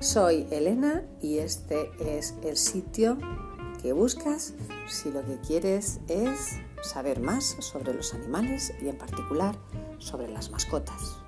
Soy Elena y este es el sitio que buscas si lo que quieres es saber más sobre los animales y en particular sobre las mascotas.